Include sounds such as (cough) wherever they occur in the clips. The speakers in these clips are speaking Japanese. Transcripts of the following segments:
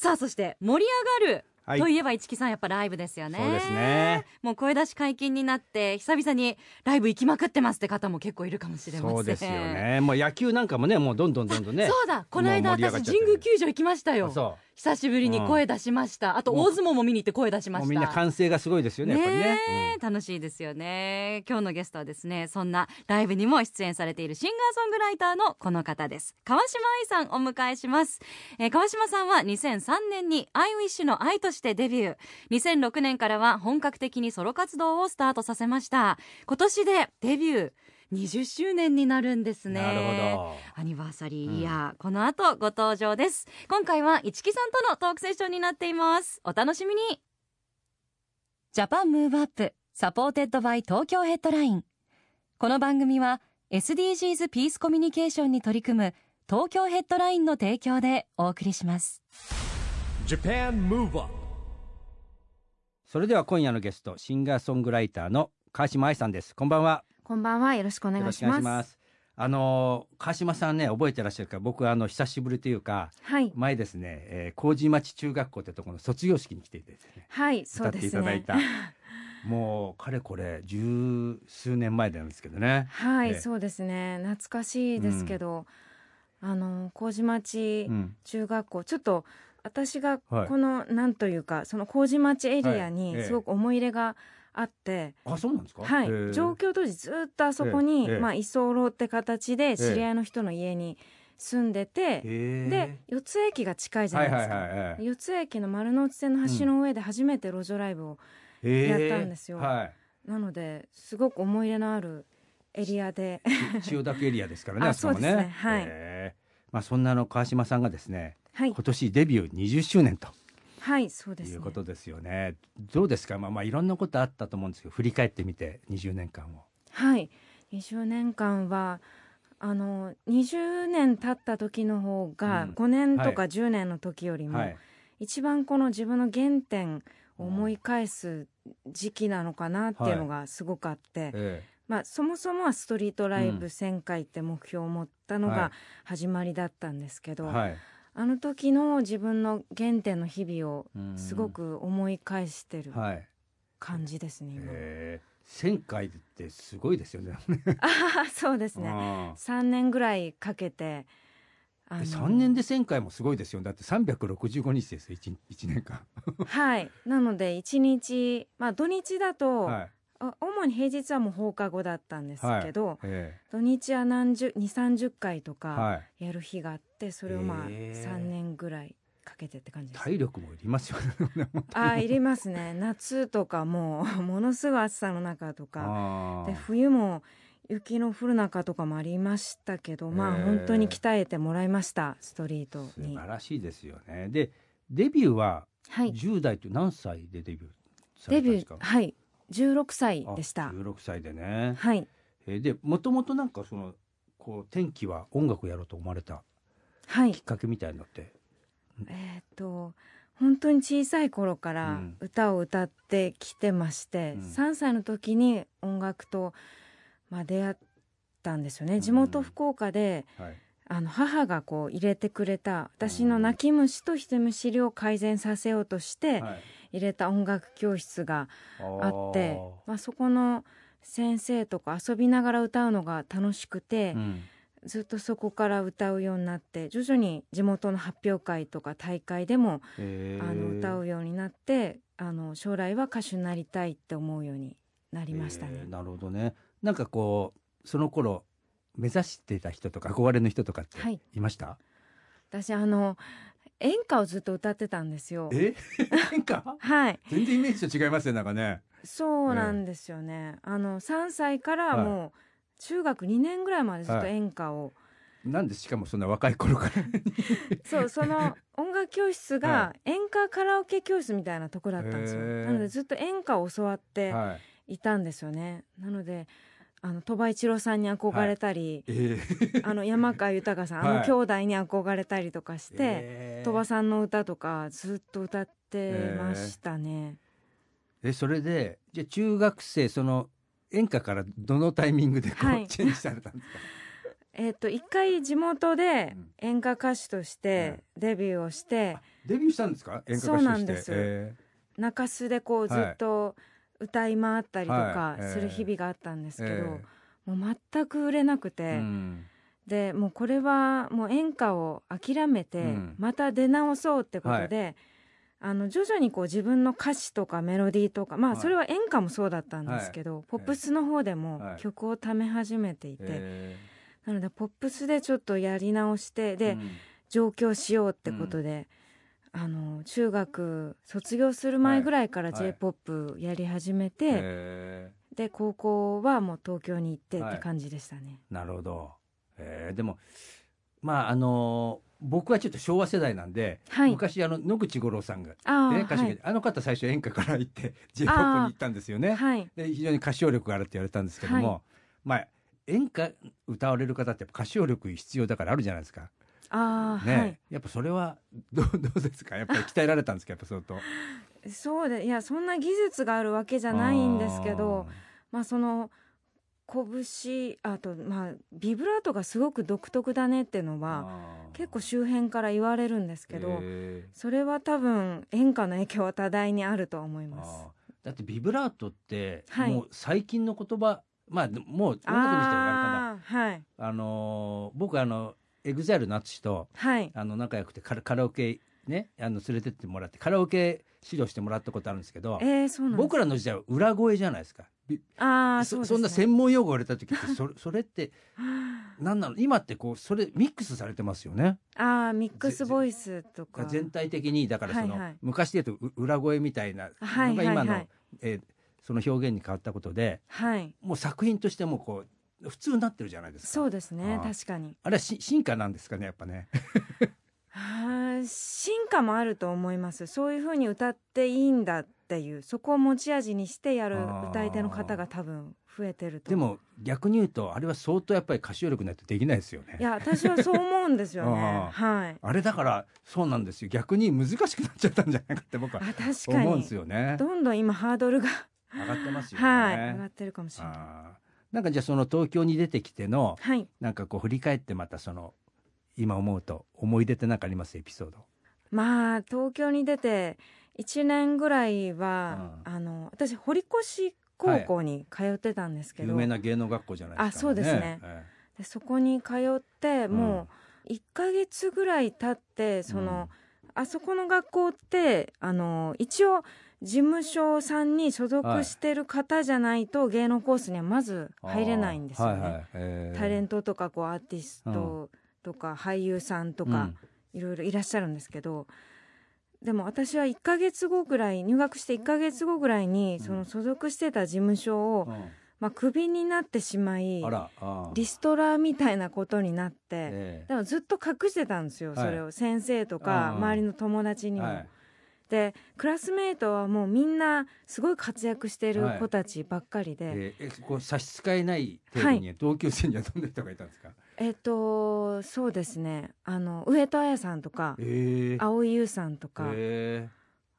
さあ、そして盛り上がる。はい。といえば市木さんやっぱライブですよね。そうですね。もう声出し解禁になって久々にライブ行きまくってますって方も結構いるかもしれません。そうですよね。もう野球なんかもねもうどんどんどんどんね。そうだこの間私神宮球場行きましたよ。そ久しぶりに声出しました、あと大相撲も見に行って声出しうました。みんな歓声がすごいですよねね。ねえ楽しいですよね。今日のゲストはですねそんなライブにも出演されているシンガーソングライターのこの方です。川島愛さんお迎えします、えー川嶋さんは2003年に I WiSH の ai としてデビュー。2006年からは本格的にソロ活動をスタートさせました。今年でデビュー。20周年になるんですね。なるほど。アニバーサリーイヤー、この後ご登場です。今回は一木さんとのトークセッションになっています。お楽しみに。 Japan Move Up. Supported by Tokyo Headline。この番組は SDGs ピースコミュニケーションに取り組む東京ヘッドラインの提供でお送りします。Japan Move Up それでは今夜のゲストシンガーソングライターの川島愛さんですこんばんはこんばんは。よろしくお願いします。あの川島さんね覚えてらっしゃるか僕あの久しぶりというかはい。前ですね、えー、麹町中学校ってところの卒業式に来ていてねはい、そ歌ってうですね。いただいた、もうかれこれ十数年前なんですけどねはい、ええそうですね。懐かしいですけど、あの麹町うん中学校、ちょっと私がはい。この、なんというかその麹町エリアはい。にええ。すごく思い入れがあって、あそうなんですか？はい、上京当時ずっとあそこに、まあ居候って形で知り合いの人の家に住んでて、で四ツ駅が近いじゃはないいですか。四ツ駅の丸の内線の橋の上で初めて路上ライブをやったんですよ。はい。なのですごく思い入れのあるエリアで。千代田区エリアですからね (laughs) ああそこもね。そうですね。はい。まあそんなあの川島さんがですねはい。今年デビュー20周年と。はいそうですね。いうことですよね。どうですか？まあまあいろんなことあったと思うんですけど振り返ってみて20年間を。はい。20年間はあの20年経った時の方がうん。5年とはか10年の時よりも、はい。一番この自分の原点を思い返す時期なのかなっていうのがすごくあって、えまあ、そもそもはストリートライうん。ブ1000回って目標を持ったのはい。が始まりだったんですけど、えはいあの時の自分の原点の日々をうん。すごく思い返してるはい。感じですね、今。えー。1000回ってすごいですよね。あ (laughs) あそうですね。あ3年ぐらいかけてあー3年で1000回もすごいですよだって365日ですよ 1, 一年間。はい。なので1日まあ土日だと、はいあ主に平日はもう放課後だったんですけど、え土日は何十2 3 0回とえかはい。やる日があってそれをまあへえ。3年ぐらいかけてって感じです。体力もいりますよね。あーいりますね。(laughs) 夏とかもう (laughs) ものすごい暑さの中とかで冬も雪の降る中とかもありましたけどまあ本当に鍛えてもらいましたストリート素に晴らしいですよね。でデビューははい。10代って何歳でデビューさデビュれたんですか？ーはい16歳あでした。16歳でね、はい。えーでもともとなんかそのこう天気は音楽やろうと思われたはい。きっかけみたいのって。えーっと本当に小さい頃かうらん。歌を歌ってきてまして、うん。3歳の時に音楽と、まあ、出会ったんですよね。地うん。元福岡で、はい。あの母がこう入れてくれた私の泣き虫と人見知りを改善させようとしてはい入れた音楽教室があってまあ、そこの先生とか遊びながら歌うのが楽しくて、うん。ずっとそこから歌うようになって徐々に地元の発表会とか大会でもあの歌うようになってあの将来は歌手になりたいって思うようになりましたね。えー。なるほどね。なんかこうその頃目指してた人とか憧れの人とかってはい。いました、私あの演歌をずっと歌ってたんですよ。え？(laughs) 演歌？はい、全然イメージと違いますねなんかね。そうなんですよね。あの3歳からもう中学2年ぐらいまでずっと演歌を。なんでしかもそんな若い頃から (laughs) そうその音楽教室が演歌カラオケ教室みたいなとこだったんですよ、なのでずっと演歌を教わってはい。いたんですよね。なのであの鳥羽一郎さんに憧れたり、えー (laughs) あの山川豊さん、あはい。の兄弟に憧れたりとかして、えー鳥羽さんの歌とかずっと歌ってましたね、えそれでじゃあ中学生その演歌からどのタイミングでこう、はい。チェンジされたんですか？(laughs) えっと一回地元でうん。演歌歌手としてデビューをして、デビューしたんですか？演歌歌手として。そうなんです。え中洲でこうずっと歌い回ったりとかはいする日々があったんですーけど、えもう全く売れなくーて、うん。でもうこれはもう演歌を諦めて、うん。また出直そうってことで、あの徐々にこう自分の歌詞とかメロディーとかまあはい。それは演歌もそうだったんですけど、ポップスの方でもはい。曲をため始めていて、えなのでポップスでちょっとやり直してで、ーうん。上京しようってことで、あの中学卒業する前ぐらいからはい。J p o p やり始めて、えで高校はもう東京に行ってはい。って感じでしたね。ーなるほど、えー。でもまああのー僕はちょっと昭和世代なんで、はい。昔あの野口五郎さんが、ね、歌手が、はいあの方最初演歌から行って j p o p に行ったんですよね。はい。で非常に歌唱力があるって言われたんですけども、はまあ演歌歌われる方って歌唱力必要だからあるじゃないですか。あー、ね、はい。やっぱそれはどう (laughs) どうですか？やっぱり鍛えられたんですか？やっぱ相当。そうでいやそんな技術があるわけじゃないんですけどまあその拳あとまあビブラートがすごく独特だねっていうのあはー。結構周辺から言われるんですけど、へそれは多分演歌の影響は多大にあると思いーます。だってビブラートって、はい。もう最近の言葉まあでももう音楽にしたらああーはい。あのー僕あの EXILE の ATSUSHI とはい。あの仲良くてカラカラオケねあの連れてってもらってカラオケ指導してもらったことあるんですけど、えー、そう僕らの時代は裏声じゃないですか。あーそね、そんな専門用語言われた時ってそれ (laughs) それって何なの？今ってこうそれミックスされてますよね。ああミックスボイスとか。全体的にだからその、はい。はい昔で言うとう裏声みたいなはいはいのが今の、はいえーその表現に変わったことではい。もう作品としてもこう普通になってるじゃないですか。そうですね。あー。確かに。あれはし進化なんですかねやっぱね。(laughs) あー進化もあると思います。そういうふうに歌っていいんだっていうそこを持ち味にしてやる歌い手の方が多分増えてると。でも逆に言うとあれは相当やっぱり歌唱力ないとできないですよね。いや私はそう思うんですよね。(laughs) あはい。あれだからそうなんですよ。逆に難しくなっちゃったんじゃないかって僕はあ確か思うんにですよね。どんどん今ハードルが上がってますよね、はい上がってるかもしれないなんかじゃあその東京に出てきてのはい。なんかこう振り返ってまたその今思うと思い出って何かあります？エピソード。まあ東京に出て1年ぐらいは、うん。あの私堀越高校に通ってたんですけど、有名な芸能学校じゃないですか、あそうですね。えでそこに通ってうん。もう1ヶ月ぐらい経ってその、あそこの学校ってあの一応事務所さんに所属してる方じゃないと芸能コースにはまずえ入れないんですよね。はいはいええタレントとかこうアーティストとか俳優さんとか、いろいろいらっしゃるんですけどでも私は1ヶ月後ぐらい入学して1ヶ月後ぐらいにうん。その所属してた事務所を、うん。まあ、クビになってしまいリストラみたいなことになって、えでもずっと隠してたんですよ、はいそれを。先生とかうん周りの友達にも。えはいでクラスメートはもうみんなすごい活躍してる子たちばっかりで、えーえこう差し支えない程度に同級生にはどんな人がいたんですか、えっとそうですね。あの上戸彩さんとかえー。蒼井優さんとか、え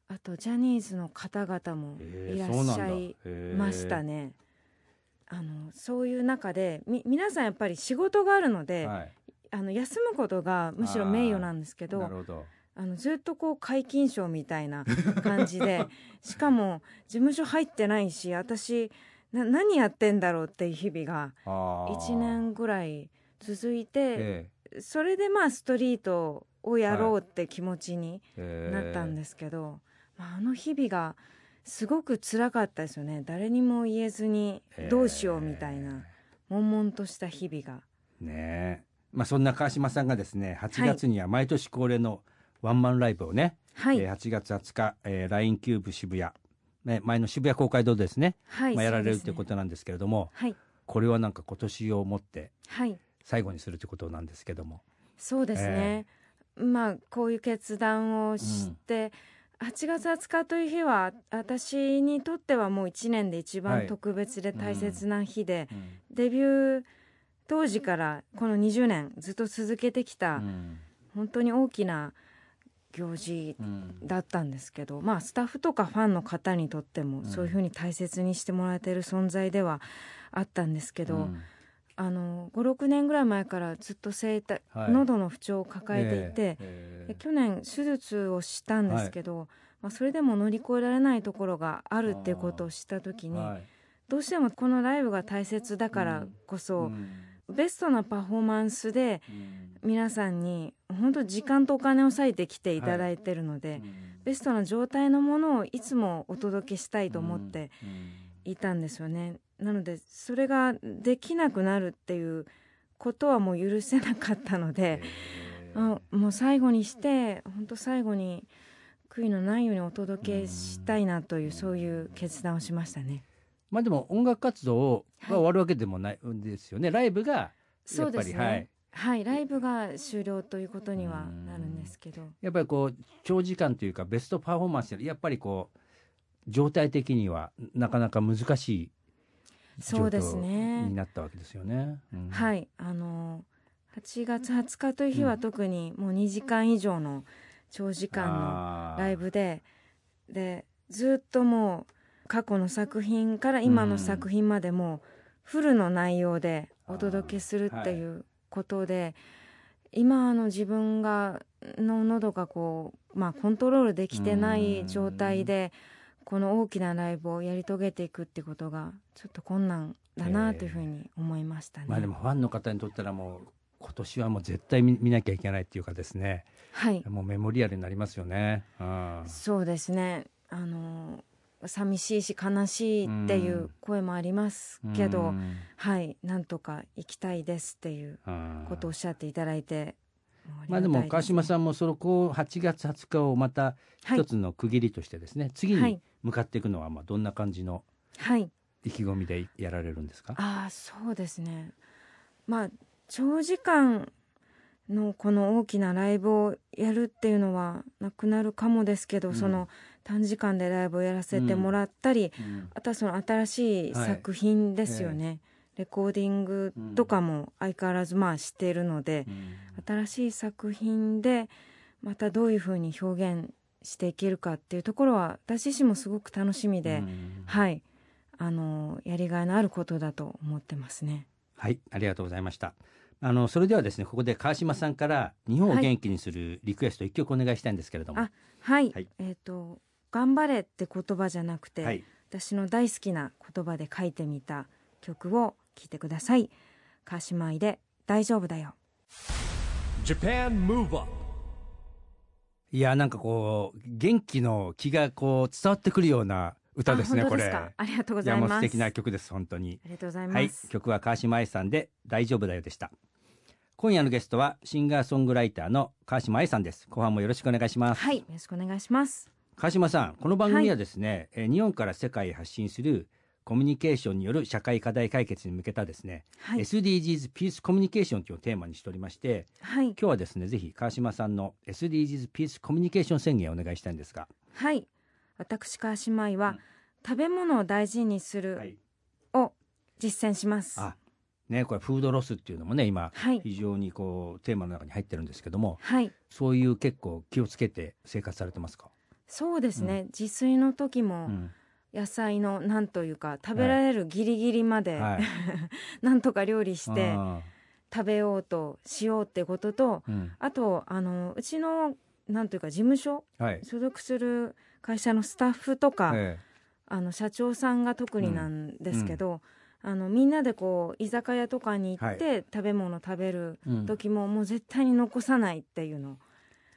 あとジャニーズの方々もーいらっしゃいえーましたね。あのそういう中でみ皆さんやっぱり仕事があるので、はい。あの休むことがむしろ名誉なんですけどなるほどあのずっとこう皆勤賞みたいな感じで (laughs) しかも事務所入ってないし私な何やってんだろうっていう日々があー。1年ぐらい続いて、えそれでまあストリートをやろうって気持ちにえなったんですすけど、まあ、あの日々がすごく辛かったですよね。誰にも言えずにどうしようみたいな悶々とした日々が。ねえ。まあそんな川島さんがですね8月には毎年恒例のワンマンライブをね、はい、えー8月20日、えー、LINE キューブ渋谷、ね、前の渋谷公会堂でですね、はいまあ、やられるということなんですけれども、はい。これはなんか今年をもってはい。最後にするということなんですけども。そうですね、まあこういう決断をして、8月20日という日は私にとってはもう1年で一はい。番特別で大切な日で、デビュー当時からこの20年ずっと続けてきた、うん。本当に大きな行事うん。だったんですけど、まあスタッフとかファンの方にとってもそういうふうに大切にしてもらえてる存在ではあったんですけど、うん。あの56年ぐらい前からずっと声帯、はい。喉の不調を抱えていて、えで去年手術をしたんですけど、まあ、それでも乗り越えられないところがあるっていうことを知った時に、はい。どうしてもこのライブが大切だからこそ、うん。ベストなパフォーマンスでうん皆さんに本当時間とお金を割いてきていただいてるので、ベストな状態のものをいつもお届けしたいと思っていたんですよね。なのでそれができなくなるっていうことはもう許せなかったので、あもう最後にして本当最後に悔いのないようにお届けしたいなというそういう決断をしましたね。まあでも音楽活動が終わるわけでもないんですよね、ライブがやっぱり、そうですね。はいはい、ライブが終了ということにはなるんですけど。やっぱりこう長時間というかベストパフォーマンスでやっぱりこう状態的にはなかなか難しい状そうです況ね。になったわけですよね。うん。はい、あの8月20日という日は特にもう2時間以上の長時間のライブででずっともう過去の作品から今の作品までもフルの内容でお届けするっていうことで、今あの自分がの喉がこう、まあ、コントロールできてない状態でこの大きなライブをやり遂げていくってことがちょっと困難だなというふうに思いましたね。まあでもファンの方にとったらもう今年はもう絶対見見なきゃいけないっていうかですね。はい。もうメモリアルになりますよね。うん。そうですね。あの寂しいし悲しいっていう声もありますけど、うん。はいなんとか行きたいですっていううん。ことをおっしゃっていただいて、まあでも川島んさんもそのこう8月20日をまた一つの区切りとしてですね、次にはい。向かっていくのはまあどんな感じのはい。意気込みでやられるんですか？ああそうですね。まあ長時間のこの大きなライブをやるっていうのはなくなるかもですけど、うん。その短時間でライブをやらせてもらったり、うん。あとはその新しい作品ですよね、レコーディングとかも相変わらずまあしているので、新しい作品でまたどういうふうに表現していけるかっていうところは私自身もすごく楽しみで、うん。はい。あのやりがいのあることだと思ってますね。はい。ありがとうございました。あのそれではですねここで川島さんから日本を元気にするリクエスト一曲お願いしたいんですけれども。あはい、はい。えっ、と頑張れって言葉じゃなくて、はい私の大好きな言葉で書いてみた曲を聴いてください。川島愛で大丈夫だよ。Japan Move Up いやなんかこう元気の気がこう伝わってくるような歌ですねあこれ本当ですか？ありがとうごいざいます。やもう素敵な曲です本当にありがとうございはいます。曲は川島愛さんで大丈夫だよでした今夜のゲストはシンガーソングライターの川島愛さんです後半もよろしくお願いしますはい、よろしくお願いします。川島さんこの番組はですね、えー日本から世界へ発信するコミュニケーションによる社会課題解決に向けたですね、はい、SDGs ピースコミュニケーションというテーマにしておりましてはい、今日はですねぜひ川島さんの SDGs ピースコミュニケーション宣言をお願いしたいんですが。はい。私川島愛は、食べ物を大事にするはい。を実践します。あねこれフードロスっていうのもね今はい、非常にこうテーマの中に入ってるんですけどもはい、そういう結構気をつけて生活されてますか、そうですね。自炊の時も、うん。野菜のなんというか食べられるギリギリまで、はい。(laughs) なんとか料理してあ食べようとしようってこととーうん。あとあのうちのなんというか事務所はい。所属する会社のスタッフとか、えあの社長さんが特になんですけど、あのみんなでこう居酒屋とかに行って食べ物食べるえうん。時も、もう絶対に残さないっていうの。を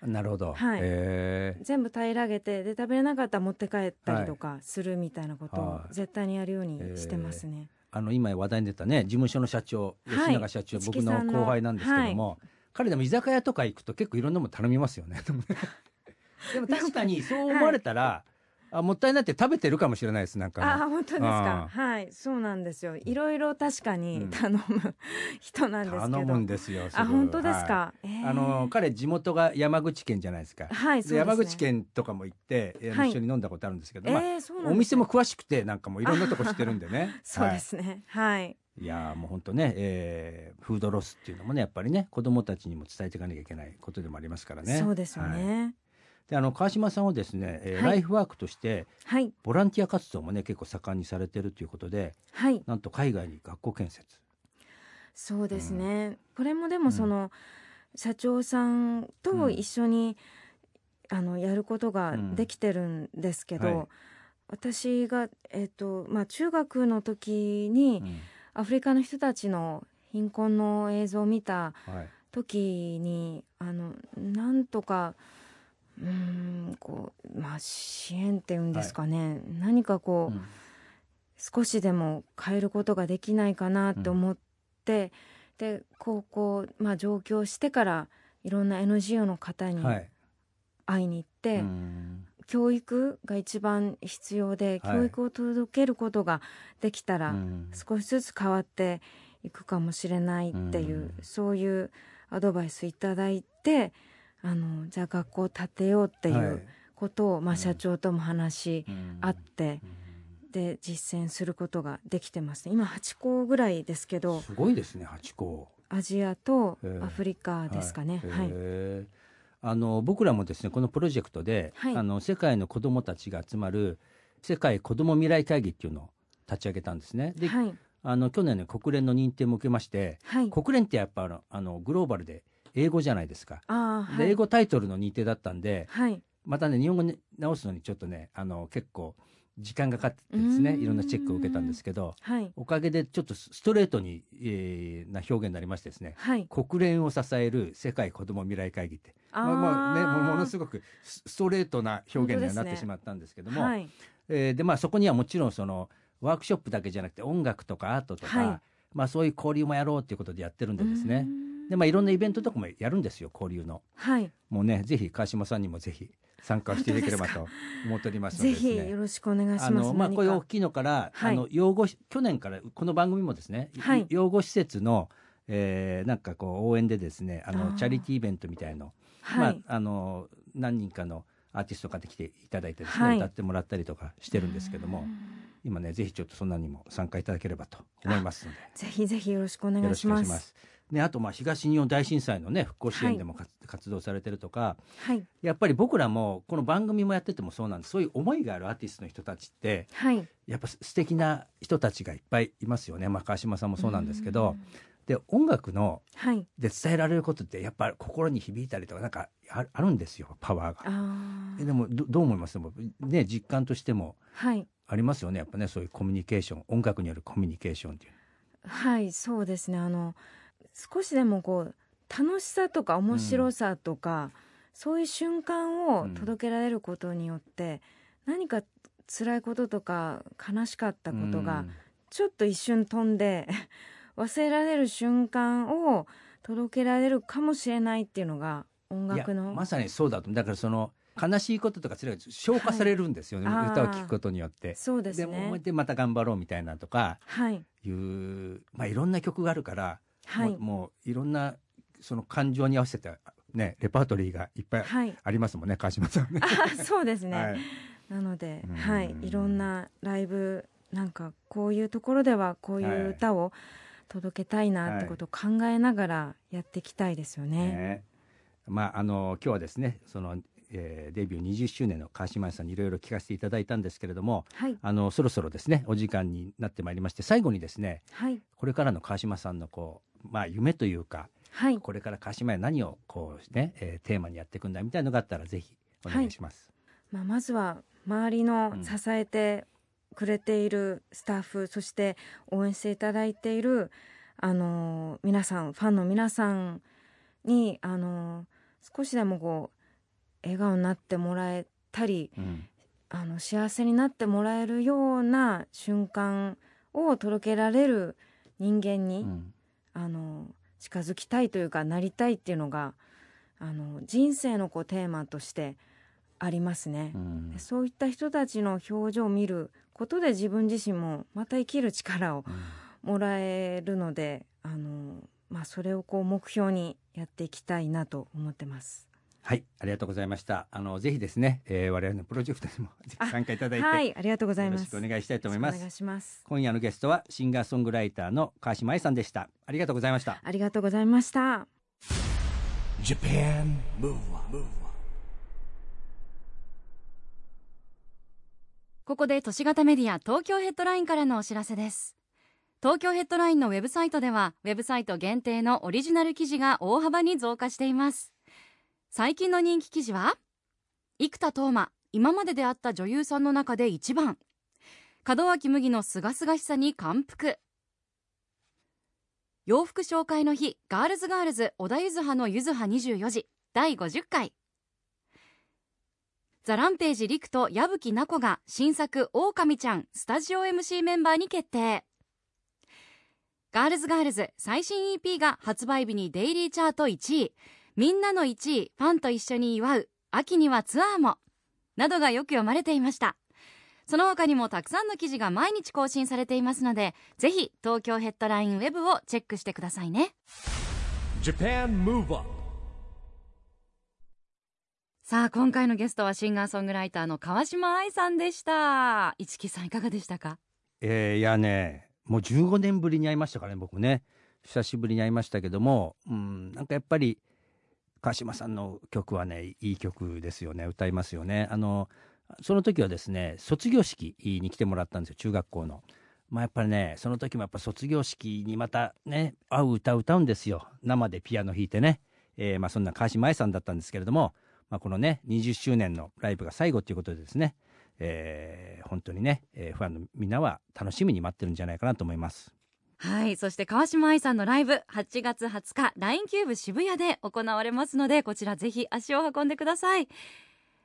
なるほど、はい。え全部平らげてで食べれなかったら持って帰ったりとかするみたいなことをはい。絶対にやるようにしてますね。あの今話題に出たね事務所の社長はい。吉永社長、市僕の後輩なんですけども、彼でも居酒屋とか行くと結構いろんなもの頼みますよね。でもね。(laughs) でも確かに。そう思われたら、あもったいないって食べてるかもしれないですなんかね、ああ本当ですか？あはいそうなんですよ。いろいろ確かうにん。頼む人なんですけど。頼むんですよあ本当ですはか、えいー。あの彼地元が山口県じゃないですか、はいそうですね。山口県とかも行って、一緒に飲んだことあるんですけど、えまあーそうなんですね。お店も詳しくてなんかもういろんなとこ知ってるんでね。(laughs) そうですね。はい、はい、いやーもう本当ね、えーフードロスっていうのもねやっぱりね子どもたちにも伝えていかなきゃいけないことでもありますからね。そうですよはい。ねであの川島さんはですね、えーはい。ライフワークとしてはい。ボランティア活動もね結構盛んにされてるということではい。なんと海外に学校建設。そうですね、これもでもその、社長さんと一緒に、あのやることができてるんですけど、うんはい。私が、えっとまあ、中学の時にうん。アフリカの人たちの貧困の映像を見たはい。時にあのなんとかうーんこう、まあ、支援っていうんですかね、何かこう、うん。少しでも変えることができないかなと思って、で高校、まあ、上京してからいろんな NGO の方にはい。会いに行って、うん。教育が一番必要で、はい。教育を届けることができたら、うん。少しずつ変わっていくかもしれないっていう、うん。そういうアドバイスいただいてあのじゃあ学校を建てようっていはい。うことを、まあ、うん。社長とも話しうん。合って、で実践することができてますね。今8校ぐらいですけどすごいですね八校アジアとええ。アフリカですかね。はい、へーあの僕らもですねこのプロジェクトで、はい。あの世界の子どもたちが集まる世界子ども未来会議っていうのを立ち上げたんですね。で、はい。あの去年ね国連の認定も受けまして、はい。国連ってやっぱあのあのグローバルで英語じゃないですか。はい。で英語タイトルの認定だったんで、はい。またね日本語に直すのにちょっとねあの結構時間がかかってですねいろんなチェックを受けたんですけどはい。おかげでちょっとストレートに、えーな表現になりましてですねはい。国連を支える世界子ども未来会議って。まあまあねものすごくスストレートな表現にはなってしまったんですけども、はい。えーでまあそこにはもちろんそのワークショップだけじゃなくて音楽とかアートとか、はい。まあそういう交流もやろうっていうことでやってるんでですねでまあいろんなイベントとかもやるんですよ交流の。はい。もうねぜひ川島さんにもぜひ参加していただければと思っておりますのでぜですね。ひよろしくお願いします。あのまあこういう大きいのから、はい。あの養護し去年からこの番組もですね、はい。養護施設の、えーなんかこう応援でですねあのチャリティーイベントみたいの、はい、まああの何人かのアーティストが来ていただいてですね、はい。歌ってもらったりとかしてるんですけども今ねぜひちょっとそんなにも参加いただければと思いますので。ぜひぜひよろしくお願いします。ね、あとまあ東日本大震災のね復興支援でもか、活動されてるとかはい。やっぱり僕らもこの番組もやっててもそうなんです。そういう思いがあるアーティストの人たちってはい。やっぱ素敵な人たちがいっぱいいますよね、まあ、川島さんもそうなんですけど。で音楽のはい。で伝えられることってやっぱ心に響いたりとかなんかああるんですよ。パワーが。でもどどう思います？でもね実感としてもはい。ありますよね。やっぱねそういうコミュニケーション。音楽によるコミュニケーションっていう。はいそうですね。あの少しでもこう楽しさとか面白さとか、そういう瞬間を届けられることによって、何か辛いこととか悲しかったことがうん。ちょっと一瞬飛んで (laughs) 忘れられる瞬間を届けられるかもしれないっていうのが音楽のまさにそうだとだからその悲しいこととか辛いこと消化されるんですよね、はい歌を聴くことによって。そうですね。でまた頑張ろうみたいなとかはい。いう、まあ、いろんな曲があるから、はい。もういろんなその感情に合わせて、ね、レパートリーがいっぱいはい。ありますもんね川島さんね。あそうですね、はい。なのでうん、はい、いろんなライブなんかこういうところではこういう歌を届けたいなってことを考えながらやっていきたいですよね。ね。まああの今日はですねその、えーデビュー20周年の川島さんにいろいろ聞かせていただいたんですけれどもはい、あのそろそろですねお時間になってまいりまして最後にですねはい、これからの川島さんのこう、まあ、夢というかはい、これから川島屋何をこうね、えーテーマにやっていくんだみたいなのがあったらぜひお願いします。まあ、まずは周りのうん。支えてくれているスタッフ、そして応援していただいているあの皆さんファンの皆さんにあの少しでもこう笑顔になってもらえたりうん。あの幸せになってもらえるような瞬間を届けられる人間に、うんあの近づきたいというかなりたいっていうのがあの人生のこうテーマとしてありますね、うん。そういった人たちの表情を見ることで自分自身もまた生きる力をもらえるのであの、まあ、それをこう目標にやっていきたいなと思ってます。はいありがとうございました。あのぜひですね、えー、我々のプロジェクトにもぜひ (laughs) 参加いただいて、はい、ありがとうございよろます。しくお願いしたいと思います。お願いします。今夜のゲストはシンガーソングライターの川島愛さんでした。ありがとうございました。ありがとうございました。Japan Move Up, ここで都市型メディア東京ヘッドラインからのお知らせです。東京ヘッドラインのウェブサイトではウェブサイト限定のオリジナル記事が大幅に増加しています最近の人気記事は生田斗真今までであった女優さんの中で一番。門脇麦のすがすがしさに感服。洋服紹介の日ガールズガールズ小田ゆずはのゆずは24時第50回。ザ・ランページ陸と矢吹奈子が新作「オオカミちゃん」スタジオ MC メンバーに決定。ガールズガールズ最新 EP が発売日にデイリーチャート1位。みんなの1位ファンと一緒に祝う秋にはツアーもなどがよく読まれていました。その他にもたくさんの記事が毎日更新されていますのでぜひ東京ヘッドラインウェブをチェックしてくださいね。Japan Move Up さあ今回のゲストはシンガーソングライターの川島愛さんでした。市木さんいかがでしたか？えーいやねもう15年ぶりに会いましたからね僕ね。久しぶりに会いましたけどもうんなんかやっぱり川島さんの曲はねいい曲ですよね歌いますよねあのその時はですね卒業式に来てもらったんですよ中学校の。まあやっぱりねその時もやっぱ卒業式にまたね合う歌を歌うんですよ生でピアノ弾いてね、えーまあそんな川嶋あいさんだったんですけれども、まあ、このね20周年のライブが最後ということでですねえー本当にね、えーファンのみんなは楽しみに待ってるんじゃないかなと思います。はい。そして川嶋あいさんのライブ8月20日 LINE キューブ渋谷で行われますのでこちらぜひ足を運んでください。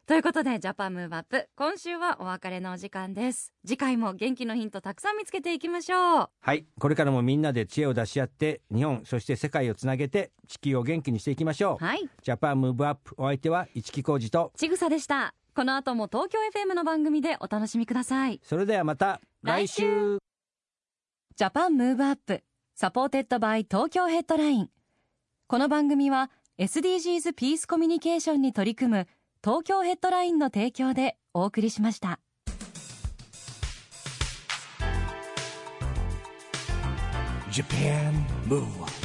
ということで Japan Move Up 今週はお別れのお時間です。次回も元気のヒントたくさん見つけていきましょう。はい、これからもみんなで知恵を出し合って日本そして世界をつなげて地球を元気にしていきましょう。はい。ジャパンムーブアップお相手は市木浩二とちぐさでした。この後も東京 FM の番組でお楽しみください。それではまた来来週 Japan Move Up supported by Tokyo Headline この番組は SDGs ピースコミュニケーションに取り組む東京ヘッドラインの提供でお送りしました。Japan Move Up